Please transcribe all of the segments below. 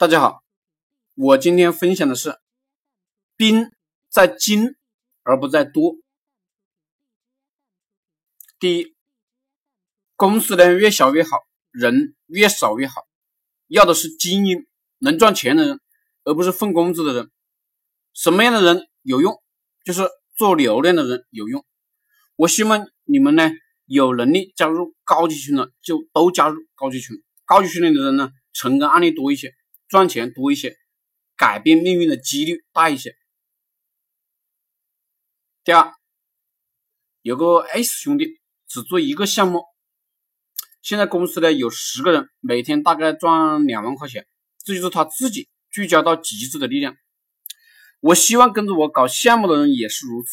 大家好，我今天分享的是兵在精而不在多。第一，公司呢越小越好，人越少越好，要的是精英，能赚钱的人，而不是份工资的人。什么样的人有用？就是做流量的人有用。我希望你们呢有能力加入高级群的，就都加入高级群。高级群里的人呢，成功案例多一些。赚钱多一些，改变命运的几率大一些。第二，有个 S 兄弟只做一个项目，现在公司呢有十个人，每天大概赚两万块钱，这就是他自己聚焦到极致的力量。我希望跟着我搞项目的人也是如此。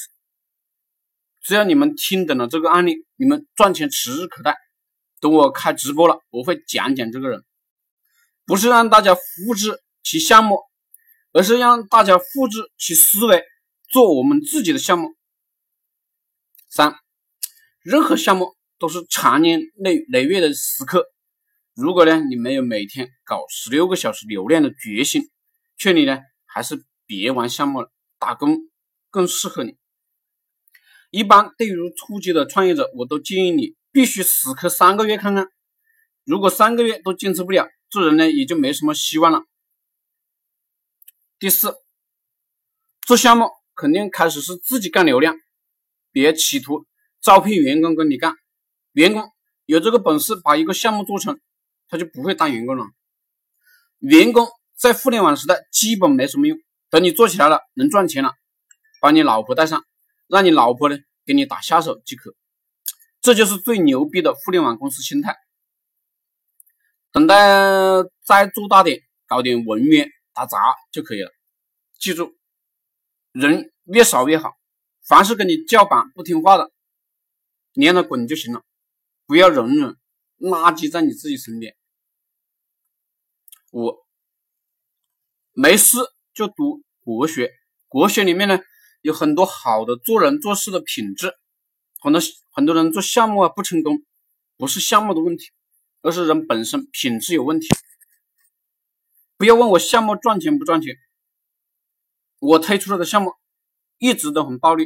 只要你们听懂了这个案例，你们赚钱指日可待。等我开直播了，我会讲讲这个人。不是让大家复制其项目，而是让大家复制其思维，做我们自己的项目。三，任何项目都是长年累累月的时刻。如果呢，你没有每天搞十六个小时流量的决心，劝你呢，还是别玩项目了，打工更适合你。一般对于初级的创业者，我都建议你必须死磕三个月看看。如果三个月都坚持不了，做人呢也就没什么希望了。第四，做项目肯定开始是自己干流量，别企图招聘员工跟你干。员工有这个本事把一个项目做成，他就不会当员工了。员工在互联网时代基本没什么用，等你做起来了，能赚钱了，把你老婆带上，让你老婆呢给你打下手即可。这就是最牛逼的互联网公司心态。等待再做大点，搞点文员打杂就可以了。记住，人越少越好。凡是跟你叫板不听话的，你让他滚就行了，不要容忍垃圾在你自己身边。五，没事就读国学，国学里面呢有很多好的做人做事的品质。很多很多人做项目啊不成功，不是项目的问题。而是人本身品质有问题。不要问我项目赚钱不赚钱，我推出来的项目一直都很暴利。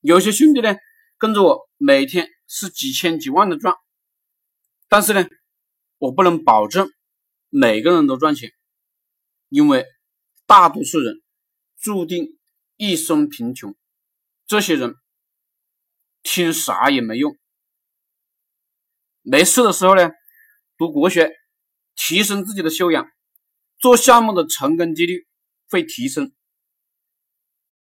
有些兄弟呢跟着我，每天是几千几万的赚，但是呢，我不能保证每个人都赚钱，因为大多数人注定一生贫穷。这些人听啥也没用。没事的时候呢，读国学，提升自己的修养，做项目的成功几率会提升。